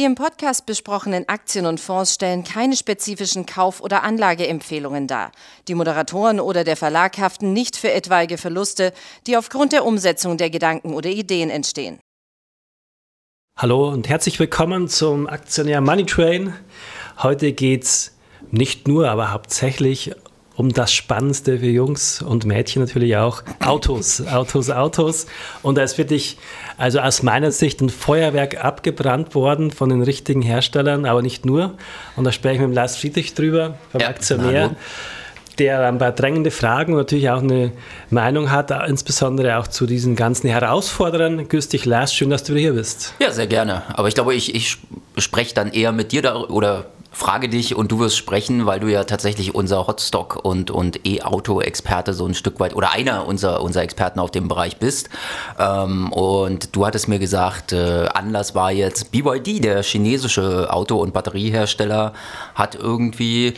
Die im Podcast besprochenen Aktien und Fonds stellen keine spezifischen Kauf- oder Anlageempfehlungen dar. Die Moderatoren oder der Verlag haften nicht für etwaige Verluste, die aufgrund der Umsetzung der Gedanken oder Ideen entstehen. Hallo und herzlich willkommen zum Aktionär Money Train. Heute geht es nicht nur, aber hauptsächlich um das Spannendste für Jungs und Mädchen natürlich auch, Autos, Autos, Autos. Und da ist wirklich, also aus meiner Sicht, ein Feuerwerk abgebrannt worden von den richtigen Herstellern, aber nicht nur. Und da spreche ich mit Lars Friedrich drüber, vom ja, Aktionär. Der ein paar drängende Fragen und natürlich auch eine Meinung hat, insbesondere auch zu diesen ganzen Herausforderern. Grüß dich, Lars, schön, dass du hier bist. Ja, sehr gerne. Aber ich glaube, ich, ich spreche dann eher mit dir da, oder frage dich und du wirst sprechen, weil du ja tatsächlich unser Hotstock und, und E-Auto-Experte so ein Stück weit oder einer unserer, unserer Experten auf dem Bereich bist. Ähm, und du hattest mir gesagt, äh, Anlass war jetzt BYD, der chinesische Auto- und Batteriehersteller, hat irgendwie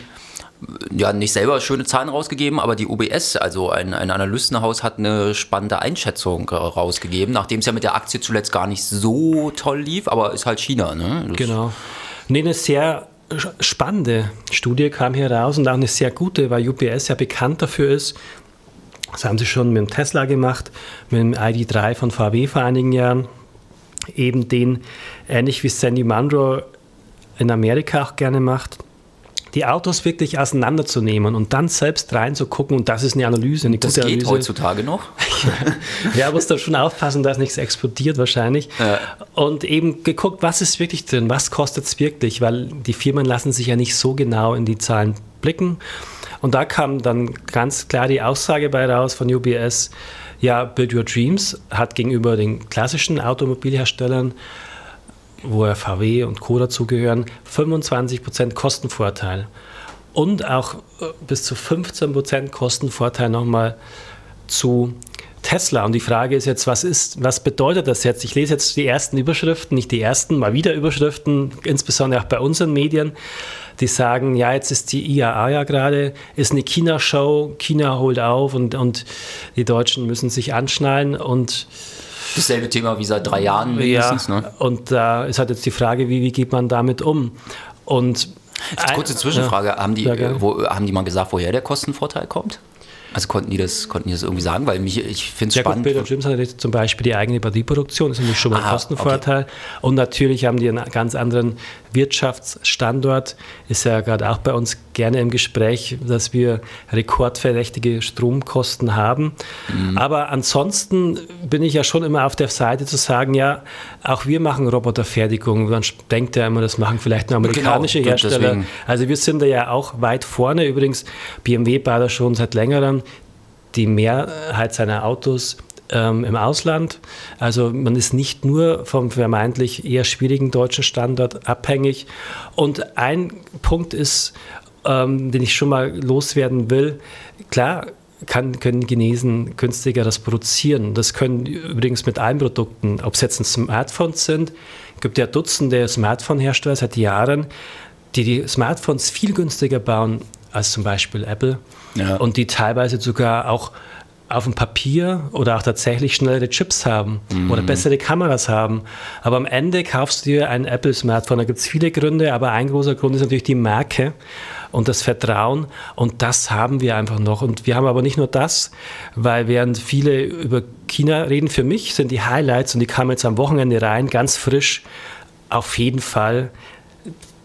ja nicht selber schöne Zahlen rausgegeben, aber die UBS, also ein, ein Analystenhaus, hat eine spannende Einschätzung äh, rausgegeben, nachdem es ja mit der Aktie zuletzt gar nicht so toll lief, aber ist halt China. Ne? genau. Nee, eine sehr spannende Studie kam hier raus und auch eine sehr gute, weil UPS ja bekannt dafür ist. Das haben sie schon mit dem Tesla gemacht, mit dem ID3 von VW vor einigen Jahren. Eben den, ähnlich wie Sandy Munro in Amerika auch gerne macht, die Autos wirklich auseinanderzunehmen und dann selbst reinzugucken und das ist eine Analyse. Eine das geht Analyse. heutzutage noch? ja, muss da schon aufpassen, dass nichts explodiert wahrscheinlich. Ja. Und eben geguckt, was ist wirklich drin, was kostet es wirklich, weil die Firmen lassen sich ja nicht so genau in die Zahlen blicken. Und da kam dann ganz klar die Aussage bei raus von UBS, ja, Build Your Dreams hat gegenüber den klassischen Automobilherstellern wo ja VW und Co. dazugehören, 25% Kostenvorteil und auch äh, bis zu 15% Kostenvorteil nochmal zu Tesla. Und die Frage ist jetzt, was ist, was bedeutet das jetzt? Ich lese jetzt die ersten Überschriften, nicht die ersten, mal wieder Überschriften, insbesondere auch bei unseren Medien, die sagen, ja, jetzt ist die IAA ja gerade, ist eine China-Show, China holt auf und, und die Deutschen müssen sich anschnallen und Dasselbe Thema wie seit drei Jahren wenigstens. Ja, ne? Und da ist halt jetzt die Frage, wie, wie geht man damit um? Und Kurze Zwischenfrage, haben, die, wo, haben die mal gesagt, woher der Kostenvorteil kommt? Also konnten die das, konnten die das irgendwie sagen? Weil mich, ich finde es ja, spannend. Gut, Peter James hat jetzt zum Beispiel die eigene Batterieproduktion, das ist nämlich schon mal ein Aha, Kostenvorteil. Okay. Und natürlich haben die einen ganz anderen Wirtschaftsstandort. Ist ja gerade auch bei uns gerne im Gespräch, dass wir rekordverdächtige Stromkosten haben. Mhm. Aber ansonsten bin ich ja schon immer auf der Seite zu sagen, ja, auch wir machen Roboterfertigung. Man denkt ja immer, das machen vielleicht nur amerikanische genau, Hersteller. Deswegen. Also wir sind da ja auch weit vorne. Übrigens, BMW baut da schon seit längerem die Mehrheit seiner Autos ähm, im Ausland. Also man ist nicht nur vom vermeintlich eher schwierigen deutschen Standort abhängig. Und ein Punkt ist, ähm, den ich schon mal loswerden will, klar, kann, können Chinesen günstiger das produzieren. Das können übrigens mit allen Produkten, ob es jetzt Smartphones sind, es gibt ja Dutzende Smartphone-Hersteller seit Jahren, die die Smartphones viel günstiger bauen als zum Beispiel Apple ja. und die teilweise sogar auch auf dem Papier oder auch tatsächlich schnellere Chips haben mhm. oder bessere Kameras haben. Aber am Ende kaufst du dir ein Apple-Smartphone. Da gibt es viele Gründe, aber ein großer Grund ist natürlich die Marke und das Vertrauen. Und das haben wir einfach noch. Und wir haben aber nicht nur das, weil während viele über China reden, für mich sind die Highlights, und die kamen jetzt am Wochenende rein, ganz frisch, auf jeden Fall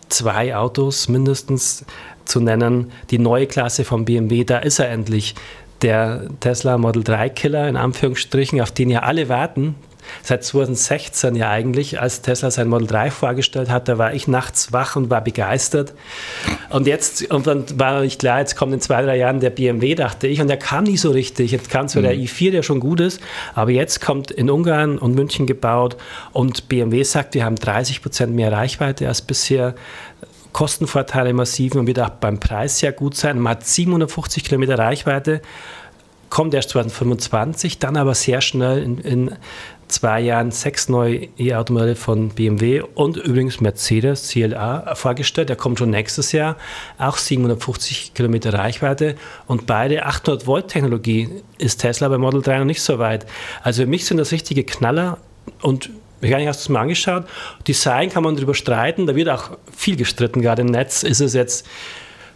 zwei Autos mindestens zu nennen. Die neue Klasse von BMW, da ist er endlich. Der Tesla Model 3 Killer in Anführungsstrichen, auf den ja alle warten. Seit 2016 ja eigentlich, als Tesla sein Model 3 vorgestellt hat, da war ich nachts wach und war begeistert. Und jetzt, und dann war nicht klar, jetzt kommt in zwei, drei Jahren der BMW, dachte ich, und der kam nie so richtig. Jetzt kam zwar mhm. der i4, der schon gut ist, aber jetzt kommt in Ungarn und München gebaut und BMW sagt, wir haben 30 Prozent mehr Reichweite als bisher. Kostenvorteile massiven und wird auch beim Preis sehr gut sein. Man hat 750 Kilometer Reichweite, kommt erst 2025, dann aber sehr schnell in, in zwei Jahren sechs neue E-Automodelle von BMW und übrigens Mercedes CLA vorgestellt. Der kommt schon nächstes Jahr, auch 750 Kilometer Reichweite und beide 800 Volt Technologie ist Tesla bei Model 3 noch nicht so weit. Also für mich sind das richtige Knaller und Ich habe es mal angeschaut. Design kann man darüber streiten, da wird auch viel gestritten, gerade im Netz. Ist es jetzt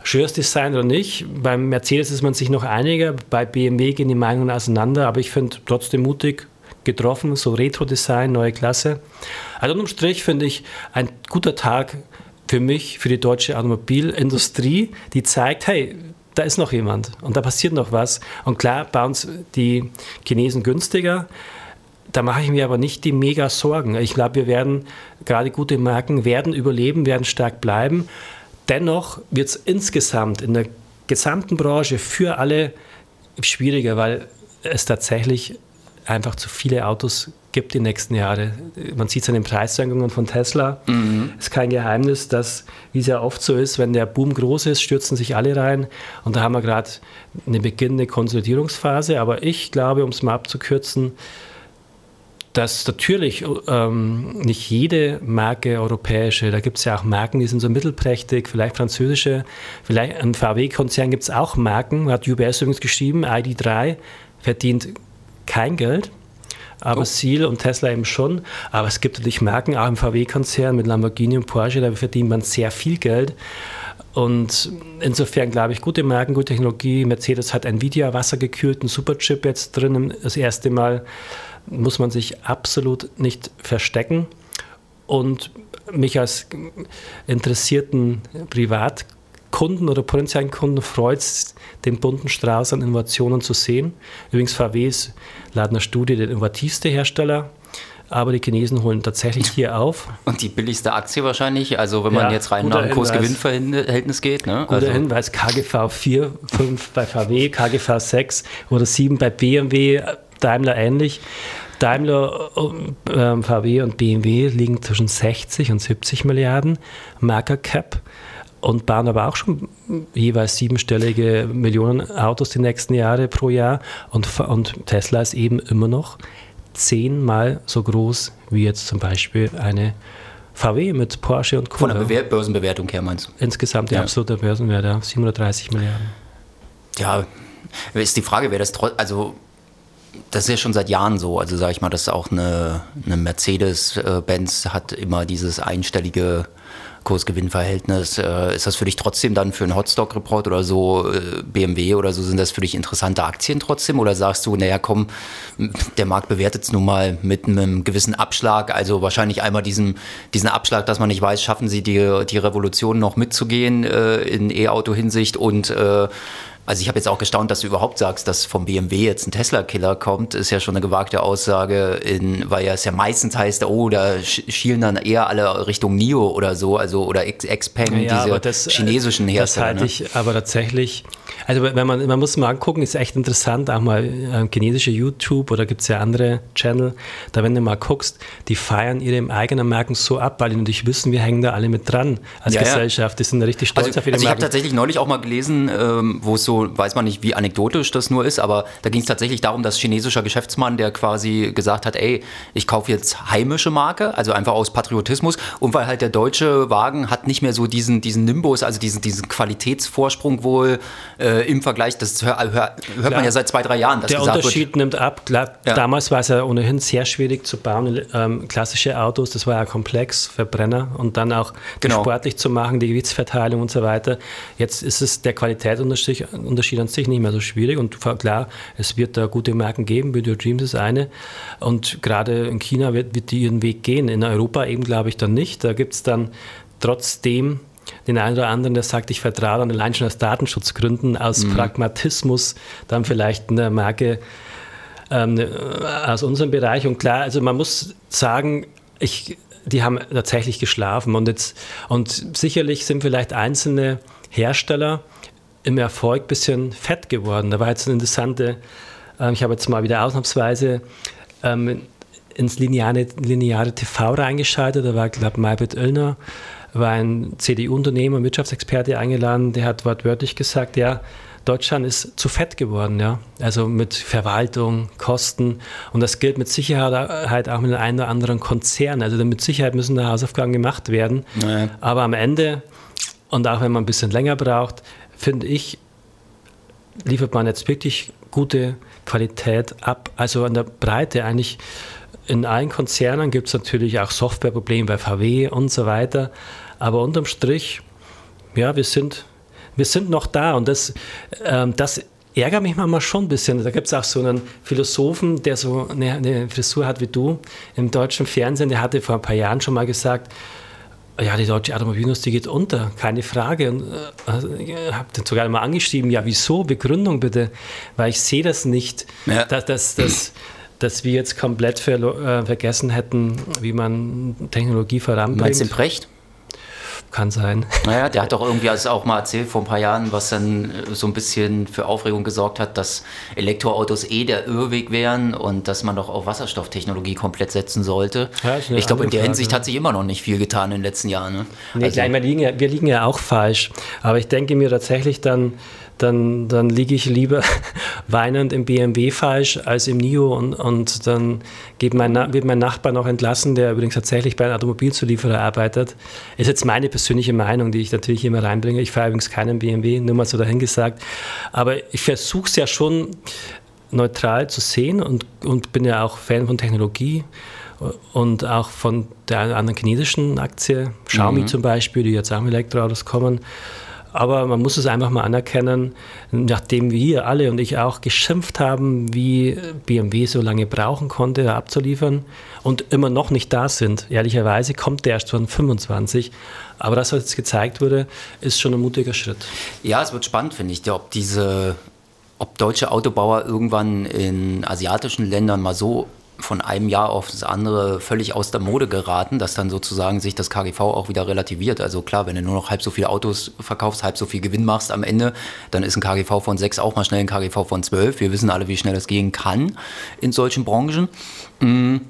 schönes Design oder nicht? Beim Mercedes ist man sich noch einiger, bei BMW gehen die Meinungen auseinander, aber ich finde trotzdem mutig getroffen, so Retro-Design, neue Klasse. Also unterm Strich finde ich ein guter Tag für mich, für die deutsche Automobilindustrie, die zeigt, hey, da ist noch jemand und da passiert noch was. Und klar bauen es die Chinesen günstiger. Da mache ich mir aber nicht die mega Sorgen. Ich glaube, wir werden, gerade gute Marken, werden überleben, werden stark bleiben. Dennoch wird es insgesamt in der gesamten Branche für alle schwieriger, weil es tatsächlich einfach zu viele Autos gibt die nächsten Jahre. Man sieht es an den Preissenkungen von Tesla. Mhm. Es ist kein Geheimnis, dass, wie es ja oft so ist, wenn der Boom groß ist, stürzen sich alle rein. Und da haben wir gerade eine beginnende Konsolidierungsphase. Aber ich glaube, um es mal abzukürzen, dass natürlich ähm, nicht jede Marke europäische, da gibt es ja auch Marken, die sind so mittelprächtig, vielleicht französische, vielleicht ein VW-Konzern gibt es auch Marken, hat UBS übrigens geschrieben, ID3 verdient kein Geld aber oh. Seal und Tesla eben schon. Aber es gibt natürlich Marken, auch im VW-Konzern mit Lamborghini und Porsche, da verdient man sehr viel Geld. Und insofern glaube ich, gute Marken, gute Technologie. Mercedes hat Nvidia wassergekühlten Superchip jetzt drin. Das erste Mal muss man sich absolut nicht verstecken. Und mich als interessierten Privatkunden Kunden oder potenziellen Kunden freut es, den bunten Strauß an Innovationen zu sehen. Übrigens, VW ist laut einer Studie der innovativste Hersteller aber die Chinesen holen tatsächlich hier auf. Und die billigste Aktie wahrscheinlich, also wenn man ja, jetzt rein nach dem Kurs-Gewinn-Verhältnis geht. Ne? Guter also. Hinweis, KGV 4, 5 bei VW, KGV 6 oder 7 bei BMW, Daimler ähnlich. Daimler, äh, VW und BMW liegen zwischen 60 und 70 Milliarden Market Cap und bauen aber auch schon jeweils siebenstellige Millionen Autos die nächsten Jahre pro Jahr. Und, und Tesla ist eben immer noch zehnmal so groß wie jetzt zum Beispiel eine VW mit Porsche und Co. Von der Bewer Börsenbewertung her meinst du? Insgesamt der ja. absolute Börsenwert, ja, 730 Milliarden. Ja, ist die Frage, wer das trotz, also das ist ja schon seit Jahren so. Also sage ich mal, dass auch eine, eine Mercedes-Benz hat immer dieses einstellige Kursgewinnverhältnis. Äh, ist das für dich trotzdem dann für einen Hotstock-Report oder so, äh, BMW oder so, sind das für dich interessante Aktien trotzdem? Oder sagst du, naja, komm, der Markt bewertet es nun mal mit einem gewissen Abschlag, also wahrscheinlich einmal diesen, diesen Abschlag, dass man nicht weiß, schaffen sie die, die Revolution noch mitzugehen äh, in E-Auto-Hinsicht und äh, also ich habe jetzt auch gestaunt, dass du überhaupt sagst, dass vom BMW jetzt ein Tesla-Killer kommt, ist ja schon eine gewagte Aussage, in, weil ja es ja meistens heißt, oh, da schielen dann eher alle Richtung NIO oder so, also oder Xpeng, ja, diese das, äh, chinesischen Hersteller. Das halte ne? ich aber tatsächlich, also wenn man, man muss mal angucken, ist echt interessant, auch mal äh, chinesische YouTube oder gibt es ja andere Channel, da wenn du mal guckst, die feiern ihre eigenen Marken so ab, weil die natürlich wissen, wir hängen da alle mit dran als ja, Gesellschaft, die sind da richtig stolz also, auf ihre also Marken. Ich habe tatsächlich neulich auch mal gelesen, ähm, wo es so so weiß man nicht, wie anekdotisch das nur ist, aber da ging es tatsächlich darum, dass chinesischer Geschäftsmann, der quasi gesagt hat, ey, ich kaufe jetzt heimische Marke, also einfach aus Patriotismus und weil halt der deutsche Wagen hat nicht mehr so diesen, diesen Nimbus, also diesen, diesen Qualitätsvorsprung wohl äh, im Vergleich, das hör, hör, hört man ja seit zwei, drei Jahren. der Unterschied wird. nimmt ab. Klar, ja. Damals war es ja ohnehin sehr schwierig zu bauen, ähm, klassische Autos, das war ja komplex, Verbrenner und dann auch genau. sportlich zu machen, die Gewichtsverteilung und so weiter. Jetzt ist es der Qualitätsunterschied Unterschied an sich nicht mehr so schwierig. Und klar, es wird da gute Marken geben, Video Dreams ist eine. Und gerade in China wird, wird die ihren Weg gehen. In Europa eben glaube ich dann nicht. Da gibt es dann trotzdem den einen oder anderen, der sagt, ich vertraue dann allein schon aus Datenschutzgründen, aus mhm. Pragmatismus, dann vielleicht eine Marke ähm, aus unserem Bereich. Und klar, also man muss sagen, ich, die haben tatsächlich geschlafen und jetzt und sicherlich sind vielleicht einzelne Hersteller im Erfolg ein bisschen fett geworden. Da war jetzt eine interessante, äh, ich habe jetzt mal wieder ausnahmsweise ähm, ins lineare, lineare TV reingeschaltet. Da war, glaube ich, Maybrit Oellner, war ein CDU-Unternehmer, Wirtschaftsexperte eingeladen, der hat wortwörtlich gesagt, ja, Deutschland ist zu fett geworden, ja. Also mit Verwaltung, Kosten. Und das gilt mit Sicherheit auch mit einem oder anderen Konzern. Also mit Sicherheit müssen da Hausaufgaben gemacht werden. Naja. Aber am Ende, und auch wenn man ein bisschen länger braucht, finde ich, liefert man jetzt wirklich gute Qualität ab. Also an der Breite eigentlich in allen Konzernen gibt es natürlich auch Softwareprobleme bei VW und so weiter. Aber unterm Strich, ja, wir sind, wir sind noch da und das, ähm, das ärgert mich manchmal schon ein bisschen. Da gibt es auch so einen Philosophen, der so eine, eine, Frisur hat wie du im deutschen Fernsehen, der hatte vor ein paar Jahren schon mal gesagt, ja, die deutsche Automobilindustrie geht unter, keine Frage. Und äh, habe dann sogar mal angeschrieben, ja, wieso? Begründung bitte, weil ich sehe das nicht, ja. dass, dass, dass, dass wir jetzt komplett ver äh, vergessen hätten, wie man Technologie voranbringt. Meinst du den Precht? Kann sein. Naja, der hat doch irgendwie also auch mal erzählt vor ein paar Jahren, was dann äh, so ein bisschen für Aufregung gesorgt hat, dass Elektroautos eh der Irrweg wären und dass man doch auf Wasserstofftechnologie komplett setzen sollte. Ja, ich glaube, in der Frage. Hinsicht hat sich immer noch nicht viel getan in den letzten Jahren. Ne? Nee, also, klar, wir, liegen ja, wir liegen ja auch falsch. Aber ich denke mir tatsächlich dann, dann, dann liege ich lieber weinend im BMW falsch als im NIO und, und dann geht mein, wird mein Nachbar noch entlassen, der übrigens tatsächlich bei einem Automobilzulieferer arbeitet. Ist jetzt meine persönliche Meinung, die ich natürlich immer reinbringe. Ich fahre übrigens keinen BMW, nur mal so dahingesagt. Aber ich versuche es ja schon neutral zu sehen und, und bin ja auch Fan von Technologie und auch von der anderen chinesischen Aktie, Xiaomi mhm. zum Beispiel, die jetzt auch mit Elektroautos kommen. Aber man muss es einfach mal anerkennen, nachdem wir alle und ich auch geschimpft haben, wie BMW so lange brauchen konnte, abzuliefern und immer noch nicht da sind. Ehrlicherweise kommt der erst von 25. Aber das, was jetzt gezeigt wurde, ist schon ein mutiger Schritt. Ja, es wird spannend, finde ich, ob diese ob deutsche Autobauer irgendwann in asiatischen Ländern mal so von einem Jahr auf das andere völlig aus der Mode geraten, dass dann sozusagen sich das KGV auch wieder relativiert. Also klar, wenn du nur noch halb so viele Autos verkaufst, halb so viel Gewinn machst am Ende, dann ist ein KGV von 6 auch mal schnell ein KGV von 12. Wir wissen alle, wie schnell das gehen kann in solchen Branchen. Mhm.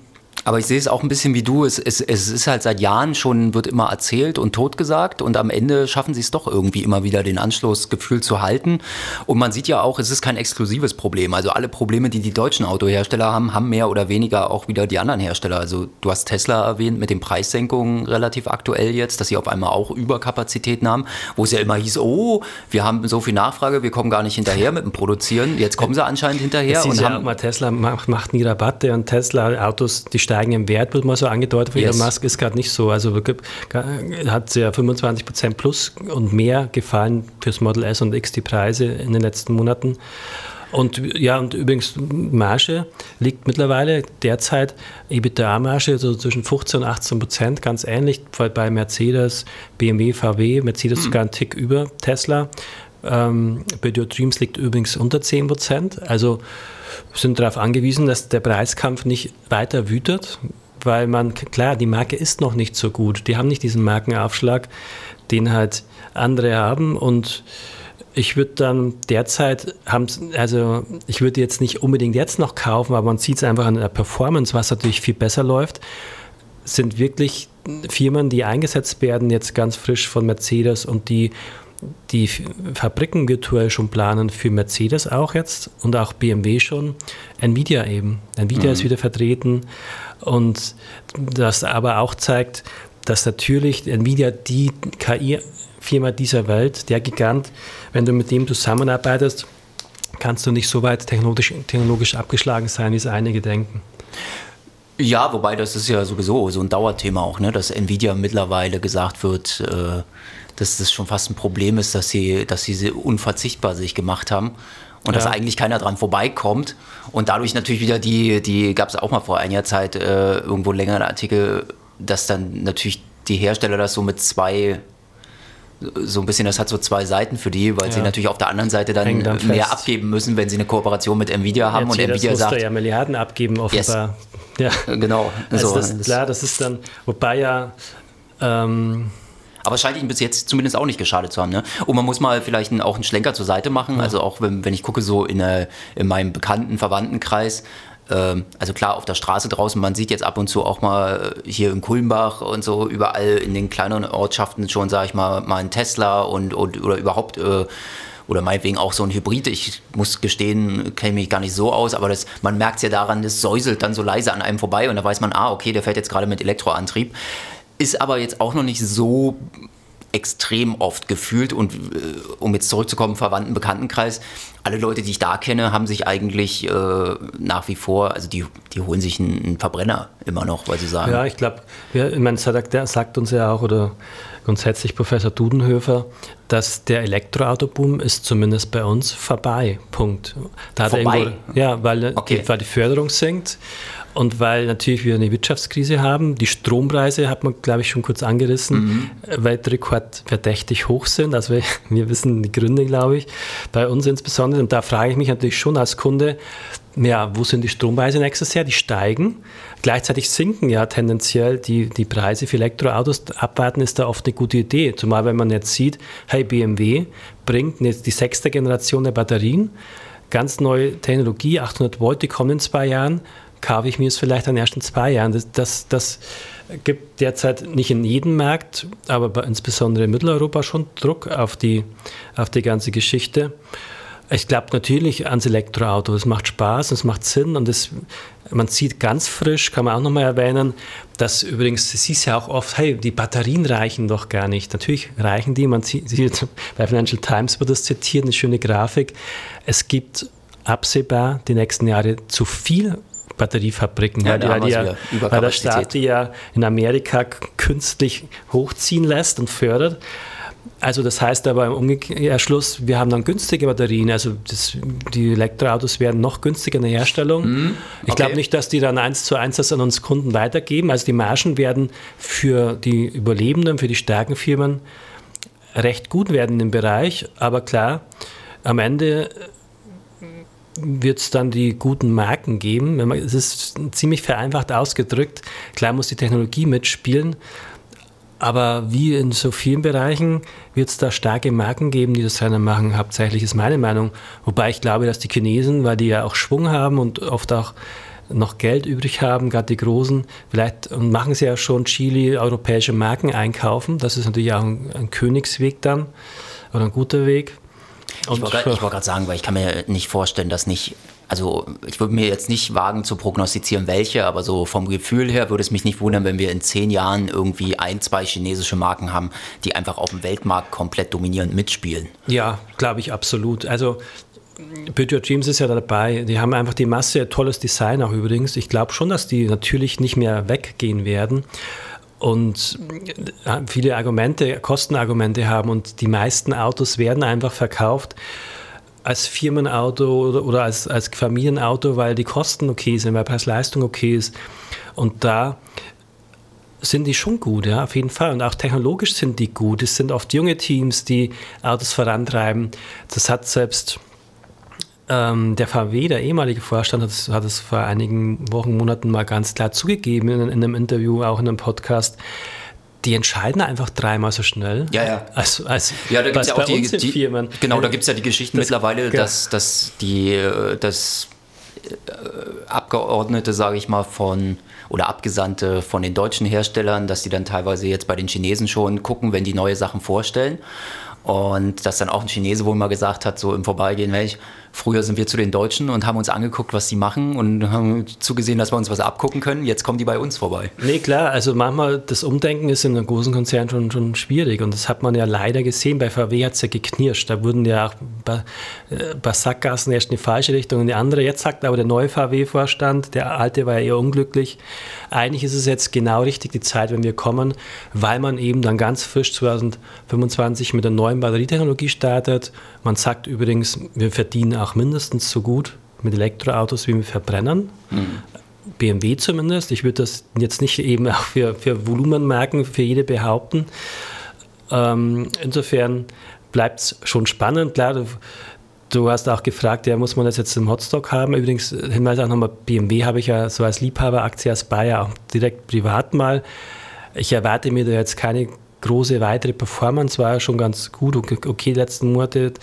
Aber ich sehe es auch ein bisschen wie du. Es, es, es ist halt seit Jahren schon, wird immer erzählt und totgesagt und am Ende schaffen sie es doch irgendwie immer wieder, den Anschlussgefühl zu halten. Und man sieht ja auch, es ist kein exklusives Problem. Also alle Probleme, die die deutschen Autohersteller haben, haben mehr oder weniger auch wieder die anderen Hersteller. Also du hast Tesla erwähnt mit den Preissenkungen relativ aktuell jetzt, dass sie auf einmal auch Überkapazitäten haben, wo es ja immer hieß, oh, wir haben so viel Nachfrage, wir kommen gar nicht hinterher mit dem Produzieren. Jetzt kommen sie anscheinend hinterher. und haben mal, Tesla macht, macht nie Rabatte und Tesla-Autos, die steigen im Wert, wird mal so angedeutet von yes. Elon Musk, ist gerade nicht so. Also hat ja 25 Prozent plus und mehr gefallen fürs Model S und X die Preise in den letzten Monaten. Und ja, und übrigens, Marge liegt mittlerweile derzeit, EBITDA-Marge so zwischen 15 und 18 Prozent, ganz ähnlich bei Mercedes, BMW, VW, Mercedes mhm. sogar einen Tick über Tesla. Ähm, bei Your Dreams liegt übrigens unter 10 Prozent. Also sind darauf angewiesen, dass der Preiskampf nicht weiter wütet, weil man, klar, die Marke ist noch nicht so gut. Die haben nicht diesen Markenaufschlag, den halt andere haben und ich würde dann derzeit haben, also ich würde jetzt nicht unbedingt jetzt noch kaufen, aber man sieht es einfach an der Performance, was natürlich viel besser läuft, sind wirklich Firmen, die eingesetzt werden, jetzt ganz frisch von Mercedes und die die Fabriken virtuell schon planen für Mercedes auch jetzt und auch BMW schon. Nvidia eben. Nvidia mhm. ist wieder vertreten und das aber auch zeigt, dass natürlich Nvidia die KI-Firma dieser Welt, der Gigant, wenn du mit dem zusammenarbeitest, kannst du nicht so weit technologisch, technologisch abgeschlagen sein, wie es einige denken. Ja, wobei das ist ja sowieso so ein Dauerthema auch, ne? dass Nvidia mittlerweile gesagt wird, äh, dass das schon fast ein Problem ist, dass sie, dass sie unverzichtbar sich gemacht haben und ja. dass eigentlich keiner dran vorbeikommt. Und dadurch natürlich wieder die, die gab es auch mal vor einiger Zeit äh, irgendwo längere Artikel, dass dann natürlich die Hersteller das so mit zwei so ein bisschen, das hat so zwei Seiten für die, weil ja. sie natürlich auf der anderen Seite dann, dann mehr abgeben müssen, wenn sie eine Kooperation mit Nvidia haben Jetzt und Nvidia sagt. ja Milliarden abgeben, offenbar. Yes. Ja, genau. Also so. das, klar, das ist dann, wobei ja ähm, aber es scheint ihnen bis jetzt zumindest auch nicht geschadet zu haben. Ne? Und man muss mal vielleicht auch einen Schlenker zur Seite machen. Ja. Also auch wenn, wenn ich gucke, so in, äh, in meinem bekannten Verwandtenkreis, ähm, also klar, auf der Straße draußen, man sieht jetzt ab und zu auch mal äh, hier in Kulmbach und so überall in den kleineren Ortschaften schon, sage ich mal, mal ein Tesla und, und oder überhaupt äh, oder meinetwegen auch so ein Hybrid. Ich muss gestehen, kenne mich gar nicht so aus, aber das, man merkt es ja daran, das säuselt dann so leise an einem vorbei und da weiß man, ah, okay, der fährt jetzt gerade mit Elektroantrieb. Ist aber jetzt auch noch nicht so extrem oft gefühlt und äh, um jetzt zurückzukommen, Verwandten, Bekanntenkreis, alle Leute, die ich da kenne, haben sich eigentlich äh, nach wie vor, also die, die holen sich einen, einen Verbrenner immer noch, weil sie sagen. Ja, ich glaube, ich meine, der sagt uns ja auch, oder grundsätzlich Professor Dudenhöfer, dass der Elektroautoboom ist zumindest bei uns vorbei. Punkt. Da vorbei? Irgendwo, ja, weil, okay. die, weil die Förderung sinkt und weil natürlich wir eine Wirtschaftskrise haben, die Strompreise, hat man, glaube ich, schon kurz angerissen, mhm. Weltrekord verdächtig hoch sind. Also wir, wir wissen die Gründe, glaube ich, bei uns insbesondere. Und da frage ich mich natürlich schon als Kunde, ja, wo sind die Strompreise nächstes Jahr? Die steigen. Gleichzeitig sinken ja tendenziell die, die Preise für Elektroautos. Abwarten ist da oft eine gute Idee. Zumal wenn man jetzt sieht, hey, BMW bringt jetzt die sechste Generation der Batterien, ganz neue Technologie, 800 Volt, die kommen in zwei Jahren kaufe ich mir es vielleicht in den ersten zwei Jahren. Das, das, das gibt derzeit nicht in jedem Markt, aber insbesondere in Mitteleuropa schon Druck auf die, auf die ganze Geschichte. Ich glaube natürlich ans Elektroauto. Es macht Spaß, es macht Sinn und es, man sieht ganz frisch, kann man auch nochmal erwähnen, dass übrigens, es hieß ja auch oft, hey, die Batterien reichen doch gar nicht. Natürlich reichen die, man sieht, bei Financial Times wird das zitiert, eine schöne Grafik. Es gibt absehbar die nächsten Jahre zu viel Batteriefabriken, ja, weil, die, ja, weil der Staat die ja in Amerika künstlich hochziehen lässt und fördert. Also das heißt aber im Umkehrschluss, wir haben dann günstige Batterien, also das, die Elektroautos werden noch günstiger in der Herstellung. Mm, okay. Ich glaube nicht, dass die dann eins zu eins das an uns Kunden weitergeben. Also die Margen werden für die Überlebenden, für die starken Firmen recht gut werden im Bereich, aber klar, am Ende wird es dann die guten Marken geben. Es ist ziemlich vereinfacht ausgedrückt. Klar muss die Technologie mitspielen, aber wie in so vielen Bereichen wird es da starke Marken geben, die das reiner machen. Hauptsächlich ist meine Meinung. Wobei ich glaube, dass die Chinesen, weil die ja auch Schwung haben und oft auch noch Geld übrig haben, gerade die Großen, vielleicht machen sie ja schon Chile europäische Marken einkaufen. Das ist natürlich auch ein, ein Königsweg dann oder ein guter Weg. Und ich wollte gerade sagen, weil ich kann mir nicht vorstellen, dass nicht, also ich würde mir jetzt nicht wagen zu prognostizieren, welche, aber so vom Gefühl her würde es mich nicht wundern, wenn wir in zehn Jahren irgendwie ein, zwei chinesische Marken haben, die einfach auf dem Weltmarkt komplett dominierend mitspielen. Ja, glaube ich absolut. Also Peugeot Dreams ist ja dabei. Die haben einfach die Masse, tolles Design auch übrigens. Ich glaube schon, dass die natürlich nicht mehr weggehen werden und äh, viele Argumente, Kostenargumente haben und die meisten Autos werden einfach verkauft als Firmenauto oder, oder als, als Familienauto, weil die Kosten okay sind, weil Preis-Leistung okay ist. Und da sind die schon gut, ja, auf jeden Fall. Und auch technologisch sind die gut. Es sind oft junge Teams, die Autos vorantreiben. Das hat selbst ähm, der VW, der ehemalige Vorstand, hat es, hat es vor einigen Wochen, Monaten mal ganz klar zugegeben in, in einem Interview, auch in einem Podcast die entscheiden einfach dreimal so schnell. Ja, ja. Als, als ja, da gibt es ja auch die, die Firmen. Genau, da gibt es ja die Geschichten das, mittlerweile, ja. dass, dass die dass äh, Abgeordnete, sage ich mal, von oder Abgesandte von den deutschen Herstellern, dass die dann teilweise jetzt bei den Chinesen schon gucken, wenn die neue Sachen vorstellen. Und dass dann auch ein Chinese wohl mal gesagt hat, so im Vorbeigehen, Mensch, Früher sind wir zu den Deutschen und haben uns angeguckt, was sie machen und haben zugesehen, dass wir uns was abgucken können. Jetzt kommen die bei uns vorbei. Nee, klar. Also manchmal das Umdenken ist in einem großen Konzern schon, schon schwierig. Und das hat man ja leider gesehen. Bei VW hat es ja geknirscht. Da wurden ja auch ein äh, paar Sackgassen erst in die falsche Richtung und die andere. Jetzt sagt aber der neue VW-Vorstand, der alte war ja eher unglücklich. Eigentlich ist es jetzt genau richtig die Zeit, wenn wir kommen, weil man eben dann ganz frisch 2025 mit der neuen Batterietechnologie startet. Man sagt übrigens, wir verdienen auch mindestens so gut mit Elektroautos wie mit Verbrennern. Mhm. BMW zumindest. Ich würde das jetzt nicht eben auch für, für Volumenmarken für jede behaupten. Ähm, insofern bleibt es schon spannend. Klar, du, du, hast auch gefragt, ja, muss man das jetzt im Hotstock haben? Übrigens, Hinweis auch nochmal, BMW habe ich ja so als Liebhaberaktie, als Bayer auch direkt privat mal. Ich erwarte mir da jetzt keine große weitere Performance war ja schon ganz gut und okay letzten Monate,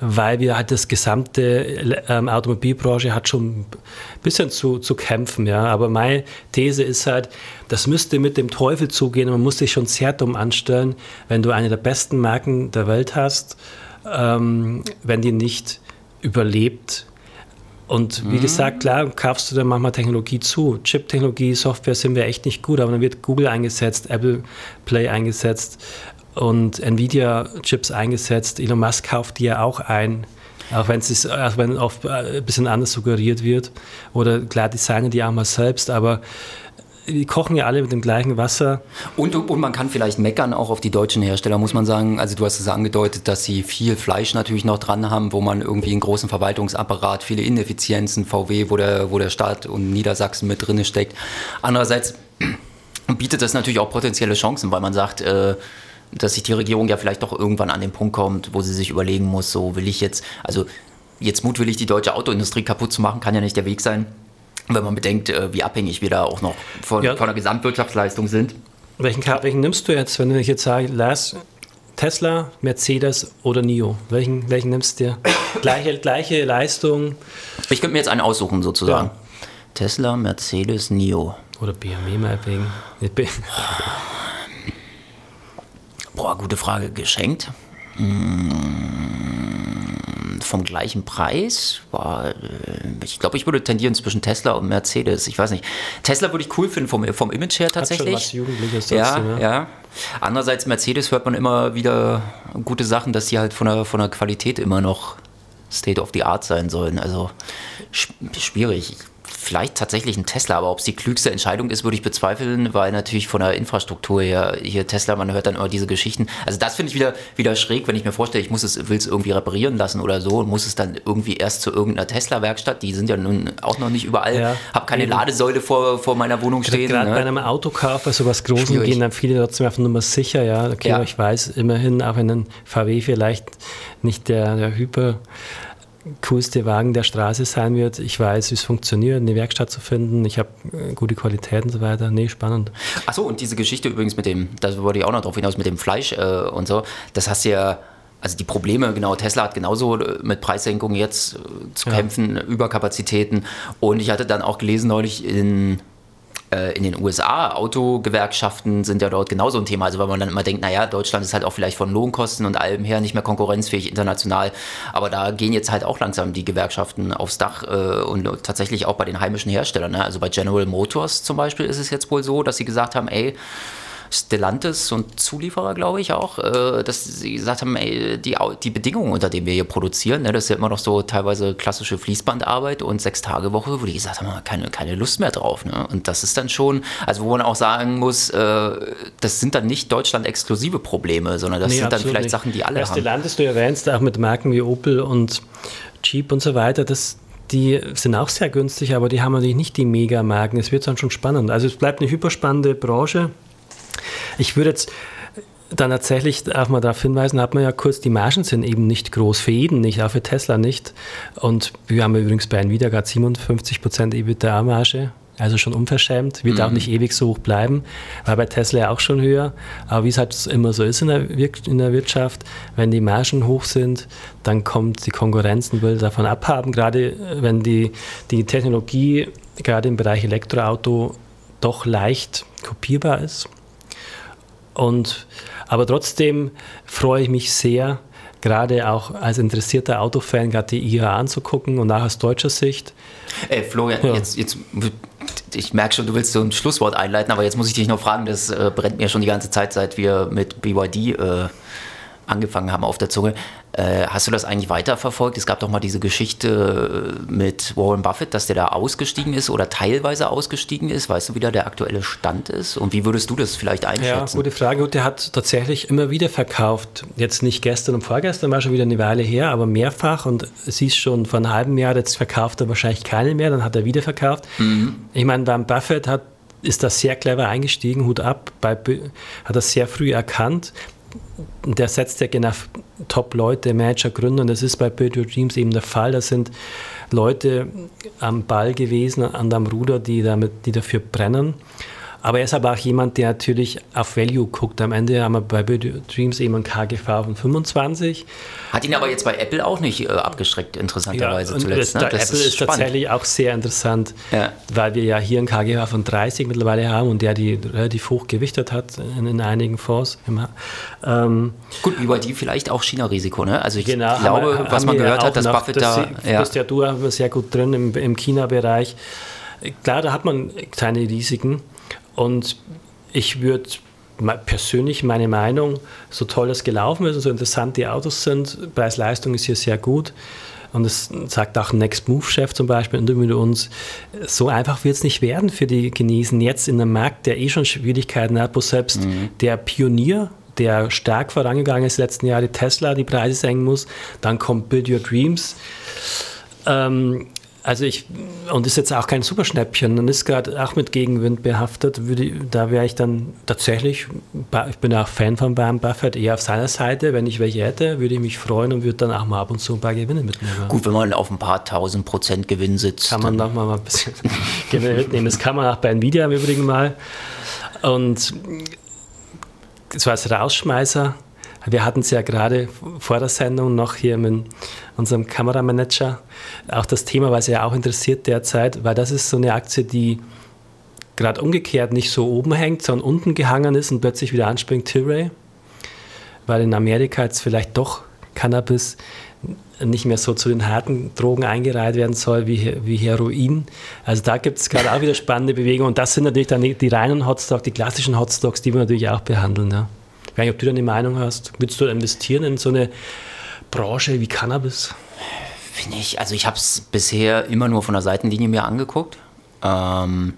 weil wir halt das gesamte ähm, Automobilbranche hat schon ein bisschen zu, zu kämpfen, ja. Aber meine These ist halt, das müsste mit dem Teufel zugehen man muss sich schon sehr dumm anstellen, wenn du eine der besten Marken der Welt hast, ähm, wenn die nicht überlebt, und wie mhm. gesagt, klar, kaufst du dann manchmal Technologie zu. Chip-Technologie, Software sind wir echt nicht gut, aber dann wird Google eingesetzt, Apple Play eingesetzt. und Nvidia-Chips eingesetzt. Elon Musk kauft die ja auch ein. Auch wenn es auch wenn oft äh, ein bisschen anders suggeriert wird. Oder klar designen die auch mal selbst, aber die kochen ja alle mit dem gleichen Wasser. Und, und man kann vielleicht meckern auch auf die deutschen Hersteller, muss man sagen. Also du hast es angedeutet, dass sie viel Fleisch natürlich noch dran haben, wo man irgendwie einen großen Verwaltungsapparat, viele Ineffizienzen, VW, wo der, wo der Staat und Niedersachsen mit drin steckt. Andererseits bietet das natürlich auch potenzielle Chancen, weil man sagt, äh, dass sich die Regierung ja vielleicht doch irgendwann an den Punkt kommt, wo sie sich überlegen muss, so will ich jetzt, also jetzt mutwillig die deutsche Autoindustrie kaputt zu machen, kann ja nicht der Weg sein, wenn man bedenkt, äh, wie abhängig wir da auch noch von, ja. von der Gesamtwirtschaftsleistung sind. Welchen, welchen nimmst du jetzt, wenn ich jetzt sage, Lars, Tesla, Mercedes oder NIO? Welchen, welchen nimmst du dir? gleiche, gleiche Leistung? Ich könnte mir jetzt einen aussuchen, sozusagen. Ja. Tesla, Mercedes, NIO. Oder BMW meinetwegen. Boah, gute Frage. Geschenkt? Hm, vom gleichen Preis? Boah, äh, ich glaube, ich würde tendieren zwischen Tesla und Mercedes. Ich weiß nicht. Tesla würde ich cool finden vom, vom Image her tatsächlich. Hat schon was Jugendliches ja, trotzdem, ja, ja. Andererseits Mercedes hört man immer wieder gute Sachen, dass sie halt von der, von der Qualität immer noch State of the Art sein sollen. Also schwierig vielleicht tatsächlich ein Tesla, aber ob es die klügste Entscheidung ist, würde ich bezweifeln, weil natürlich von der Infrastruktur her hier Tesla, man hört dann immer diese Geschichten. Also das finde ich wieder, wieder schräg, wenn ich mir vorstelle, ich muss es, will es irgendwie reparieren lassen oder so und muss es dann irgendwie erst zu irgendeiner Tesla-Werkstatt, die sind ja nun auch noch nicht überall, ja, habe keine eben. Ladesäule vor, vor meiner Wohnung stehen. Gerade ne? bei einem Autokauf, bei sowas Großen Schwierig. gehen dann viele trotzdem einfach nur mal sicher, ja, okay, ja. ich weiß immerhin, auch wenn ein VW vielleicht nicht der, der Hyper coolste Wagen der Straße sein wird. Ich weiß, wie es funktioniert, eine Werkstatt zu finden. Ich habe äh, gute Qualität und so weiter. Nee, spannend. Achso, und diese Geschichte übrigens mit dem, da wollte ich auch noch drauf hinaus, mit dem Fleisch äh, und so, das hast du ja also die Probleme, genau, Tesla hat genauso äh, mit Preissenkungen jetzt äh, zu ja. kämpfen, Überkapazitäten. Und ich hatte dann auch gelesen neulich in äh, in den USA, Autogewerkschaften sind ja dort genauso ein Thema. Also weil man dann immer denkt, naja, Deutschland ist halt auch vielleicht von Lohnkosten und allem her nicht mehr konkurrenzfähig international. Aber da gehen jetzt halt auch langsam die Gewerkschaften aufs Dach äh, und tatsächlich auch bei den heimischen Herstellern. Ne? Also bei General Motors zum Beispiel ist es jetzt wohl so, dass sie gesagt haben, ey, Stellantis und Zulieferer, glaube ich auch, äh, dass sie gesagt haben, ey, die, die Bedingungen, unter denen wir hier produzieren, ne, das ist ja immer noch so teilweise klassische Fließbandarbeit und Sechs-Tage-Woche, wo die gesagt haben, keine, keine Lust mehr drauf. Ne? Und das ist dann schon, also wo man auch sagen muss, äh, das sind dann nicht Deutschland-exklusive Probleme, sondern das nee, sind dann vielleicht nicht. Sachen, die alle haben. Stellantis, du erwähnst auch mit Marken wie Opel und Jeep und so weiter, das, die sind auch sehr günstig, aber die haben natürlich nicht die Megamarken. Es wird dann schon spannend. Also es bleibt eine hyperspannende Branche. Ich würde jetzt dann tatsächlich auch mal darauf hinweisen, hat man ja kurz, die Margen sind eben nicht groß, für jeden nicht, auch für Tesla nicht. Und wir haben übrigens bei Nvidia gerade 57% EBITDA-Marge, also schon unverschämt, wird mhm. auch nicht ewig so hoch bleiben, war bei Tesla ja auch schon höher. Aber wie es halt immer so ist in der, in der Wirtschaft, wenn die Margen hoch sind, dann kommt die Konkurrenz und will davon abhaben, gerade wenn die, die Technologie gerade im Bereich Elektroauto doch leicht kopierbar ist und, aber trotzdem freue ich mich sehr, gerade auch als interessierter Autofan, gerade die IAA anzugucken und auch aus deutscher Sicht. Ey, Florian, ja. jetzt, jetzt, ich merke schon, du willst so ein Schlusswort einleiten, aber jetzt muss ich dich noch fragen, das äh, brennt mir schon die ganze Zeit, seit wir mit BYD äh, angefangen haben auf der Zunge. Äh, hast du das eigentlich weiterverfolgt? Es gab doch mal diese Geschichte äh, mit Warren Buffett, dass der da ausgestiegen ist oder teilweise ausgestiegen ist. Weißt du, wie da der aktuelle Stand ist? Und wie würdest du das vielleicht einschätzen? Ja, gute Frage. Und der hat tatsächlich immer wieder verkauft. Jetzt nicht gestern und vorgestern, war schon wieder eine Weile her, aber mehrfach. Und es ist schon vor einem halben Jahr, jetzt verkauft er wahrscheinlich keine mehr, dann hat er wieder verkauft. Mhm. Ich meine, Warren Buffett hat ist da sehr clever eingestiegen, Hut ab, bei, hat das sehr früh erkannt der setzt ja genau Top-Leute, Manager, Gründer und das ist bei Build Your Dreams eben der Fall. Das sind Leute am Ball gewesen, an dem Ruder, die, damit, die dafür brennen. Aber er ist aber auch jemand, der natürlich auf Value guckt. Am Ende haben wir bei Dreams eben ein KGV von 25. Hat ihn aber jetzt bei Apple auch nicht äh, abgeschreckt, interessanterweise ja, zuletzt. Ne? Das Apple ist, ist tatsächlich auch sehr interessant, ja. weil wir ja hier ein KGV von 30 mittlerweile haben und der die relativ hoch gewichtet hat in, in einigen Fonds. Ähm, Gut, bei die vielleicht auch China-Risiko. Ne? Also ich genau, glaube, wir, was man gehört hat, dass Buffett das, da... Ja. Das ja du haben wir sehr gut drin im, im China-Bereich. Klar, da hat man kleine Risiken. Und ich würde persönlich meine Meinung, so toll das gelaufen ist und so interessant die Autos sind, Preis-Leistung ist hier sehr gut. Und das sagt auch Next Move-Chef zum Beispiel mit uns, so einfach wird es nicht werden für die Chinesen jetzt in einem Markt, der eh schon Schwierigkeiten hat, wo selbst mhm. der Pionier der stark vorangegangen ist letzten Jahre, Tesla die Preise senken muss. Dann kommt Build Your Dreams. Ähm, also ich, und ist jetzt auch kein Superschnäppchen und ist gerade auch mit Gegenwind behaftet, würde, da wäre ich dann tatsächlich, ich bin auch Fan von Warren Buffett, eher auf seiner Seite. Wenn ich welche hätte, würde ich mich freuen und würde dann auch mal ab und zu ein paar Gewinne mitnehmen. Gut, wenn man auf ein paar tausend Prozent Gewinn sitzt. Kann man noch mal ein bisschen Gewinne mitnehmen. Das kann man auch bei Nvidia im Übrigen mal. Und so als Rausschmeißer, wir hatten es ja gerade vor der Sendung noch hier mit unserem Kameramanager, auch das Thema, was ja auch interessiert derzeit, weil das ist so eine Aktie, die gerade umgekehrt nicht so oben hängt, sondern unten gehangen ist und plötzlich wieder anspringt, Tilray, weil in Amerika jetzt vielleicht doch Cannabis nicht mehr so zu den harten Drogen eingereiht werden soll wie, wie Heroin. Also da gibt es gerade auch wieder spannende Bewegungen und das sind natürlich dann die, die reinen Hotstocks, die klassischen Hotstocks, die wir natürlich auch behandeln. Ja. Weiß nicht, ob du da eine Meinung hast. Willst du investieren in so eine Branche wie Cannabis? Finde ich, also ich habe es bisher immer nur von der Seitenlinie mir angeguckt. Ähm,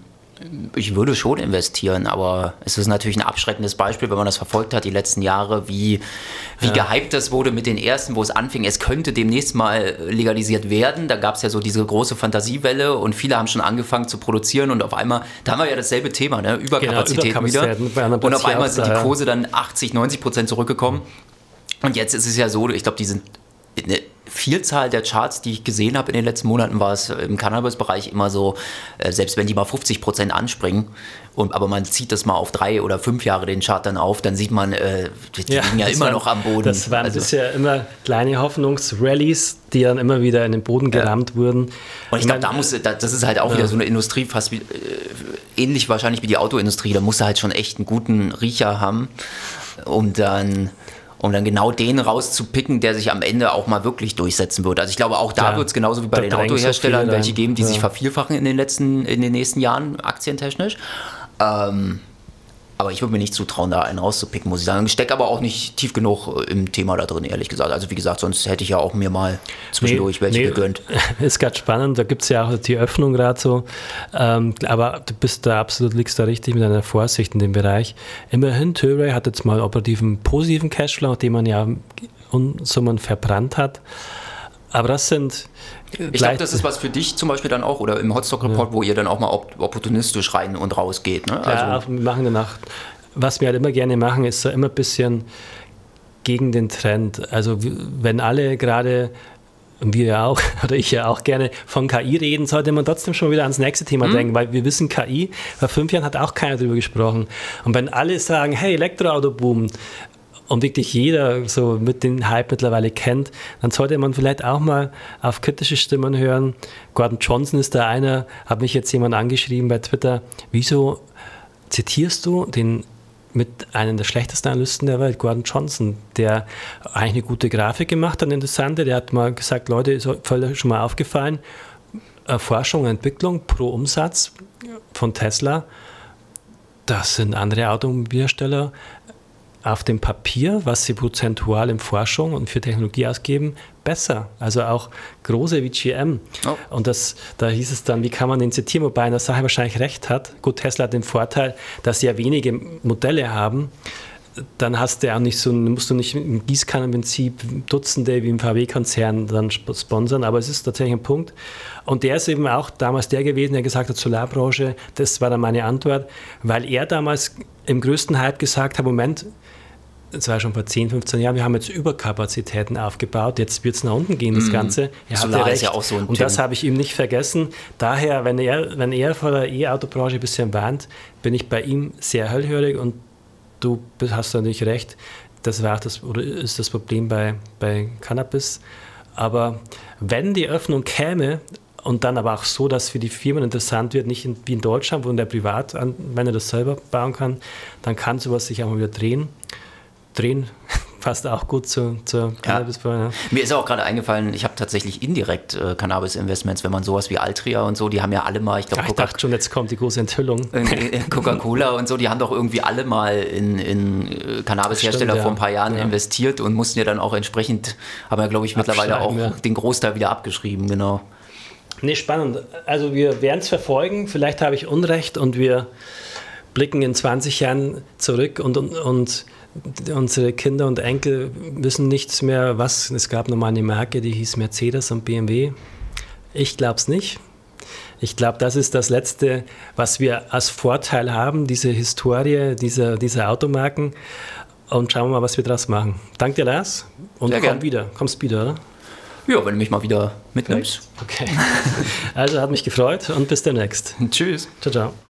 ich würde schon investieren, aber es ist natürlich ein abschreckendes Beispiel, wenn man das verfolgt hat, die letzten Jahre, wie, wie ja. gehypt das wurde mit den ersten, wo es anfing, es könnte demnächst mal legalisiert werden. Da gab es ja so diese große Fantasiewelle und viele haben schon angefangen zu produzieren und auf einmal, da haben wir ja dasselbe Thema, ne? Überkapazität genau, wieder. Und auf einmal sind die Kurse dann 80, 90 Prozent zurückgekommen. Und jetzt ist es ja so, ich glaube, die sind eine Vielzahl der Charts, die ich gesehen habe in den letzten Monaten, war es im Cannabis-Bereich immer so, äh, selbst wenn die mal 50 Prozent anspringen, und, aber man zieht das mal auf drei oder fünf Jahre den Chart dann auf, dann sieht man, äh, die, ja, liegen ja immer waren, noch am Boden. Das waren also, bisher immer kleine Hoffnungsrallies, die dann immer wieder in den Boden gerammt ja. wurden. Und ich glaube, da muss, das ist halt auch ja. wieder so eine Industrie, fast wie, äh, ähnlich wahrscheinlich wie die Autoindustrie, da musst du halt schon echt einen guten Riecher haben, um dann um dann genau den rauszupicken, der sich am Ende auch mal wirklich durchsetzen wird. Also ich glaube, auch da ja, wird es genauso wie bei den Autoherstellern so welche geben, die ja. sich vervielfachen in den letzten, in den nächsten Jahren aktientechnisch. Ähm, aber ich würde mir nicht zutrauen, da einen rauszupicken, muss ich sagen. Ich stecke aber auch nicht tief genug äh, im Thema da drin, ehrlich gesagt. Also wie gesagt, sonst hätte ich ja auch mir mal zwischendurch nee, welche nee, gegönnt. Ist gerade spannend, da gibt es ja auch die Öffnung gerade so. Ähm, aber du bist da absolut, liegst da richtig mit deiner Vorsicht in dem Bereich. Immerhin, Tilray hat jetzt mal operativen positiven Cashflow, den man ja Unsummen verbrannt hat. Aber das sind. Ich glaube, das ist was für dich zum Beispiel dann auch oder im Hotstock Report, ja. wo ihr dann auch mal opportunistisch rein und raus geht. Ne? Also ja, wir machen danach. Was wir halt immer gerne machen, ist so immer ein bisschen gegen den Trend. Also, wenn alle gerade wir ja auch, oder ich ja auch gerne von KI reden, sollte man trotzdem schon wieder ans nächste Thema mhm. denken, weil wir wissen, KI, vor fünf Jahren hat auch keiner darüber gesprochen. Und wenn alle sagen, hey, Elektroauto boomt, und wirklich jeder so mit dem Hype mittlerweile kennt, dann sollte man vielleicht auch mal auf kritische Stimmen hören. Gordon Johnson ist da einer, hat mich jetzt jemand angeschrieben bei Twitter, wieso zitierst du den mit einem der schlechtesten Analysten der Welt, Gordon Johnson, der eigentlich eine gute Grafik gemacht hat, eine interessante. Der hat mal gesagt, Leute, ist euch schon mal aufgefallen, Forschung und Entwicklung pro Umsatz von Tesla, das sind andere Automobilhersteller auf dem Papier, was sie prozentual in Forschung und für Technologie ausgeben, besser. Also auch große wie GM. Oh. Und das, da hieß es dann, wie kann man den zitieren, wobei er in der Sache wahrscheinlich recht hat. Gut, Tesla hat den Vorteil, dass sie ja wenige Modelle haben. Dann hast du auch nicht so, musst du nicht im Gießkannenprinzip Dutzende wie im VW-Konzern dann sponsern, aber es ist tatsächlich ein Punkt. Und der ist eben auch damals der gewesen, der gesagt hat, Solarbranche, das war dann meine Antwort, weil er damals im größten Hype gesagt hat, Moment, das war schon vor 10, 15 Jahren, wir haben jetzt Überkapazitäten aufgebaut, jetzt wird es nach unten gehen, das mhm. Ganze. Er Solar ist ja auch so ein Und das habe ich ihm nicht vergessen. Daher, wenn er, wenn er vor der E-Auto-Branche ein bisschen warnt, bin ich bei ihm sehr hellhörig und du hast natürlich recht, das war das, oder ist das Problem bei, bei Cannabis. Aber wenn die Öffnung käme, und dann aber auch so, dass für die Firmen interessant wird, nicht in, wie in Deutschland, wo der Privatanwender das selber bauen kann, dann kann sowas sich auch mal wieder drehen drehen, passt auch gut zu, zur cannabis ja. Mir ist auch gerade eingefallen, ich habe tatsächlich indirekt äh, Cannabis-Investments, wenn man sowas wie Altria und so, die haben ja alle mal, ich glaube, ich dachte schon, jetzt kommt die große Enthüllung. Coca-Cola und so, die haben doch irgendwie alle mal in, in äh, Cannabis-Hersteller ja. vor ein paar Jahren ja. investiert und mussten ja dann auch entsprechend, haben ja, glaube ich, mittlerweile auch den Großteil wieder abgeschrieben, genau. Nee, spannend. Also wir werden es verfolgen. Vielleicht habe ich Unrecht und wir blicken in 20 Jahren zurück und, und, und unsere Kinder und Enkel wissen nichts mehr, was. Es gab nochmal eine Marke, die hieß Mercedes und BMW. Ich glaube es nicht. Ich glaube, das ist das Letzte, was wir als Vorteil haben, diese Historie dieser, dieser Automarken. Und schauen wir mal, was wir daraus machen. Danke dir, Lars. Und Sehr komm gern. wieder. Kommst wieder, oder? Ja, wenn du mich mal wieder mitnimmst. Okay. Also hat mich gefreut und bis demnächst. Tschüss. Ciao, ciao.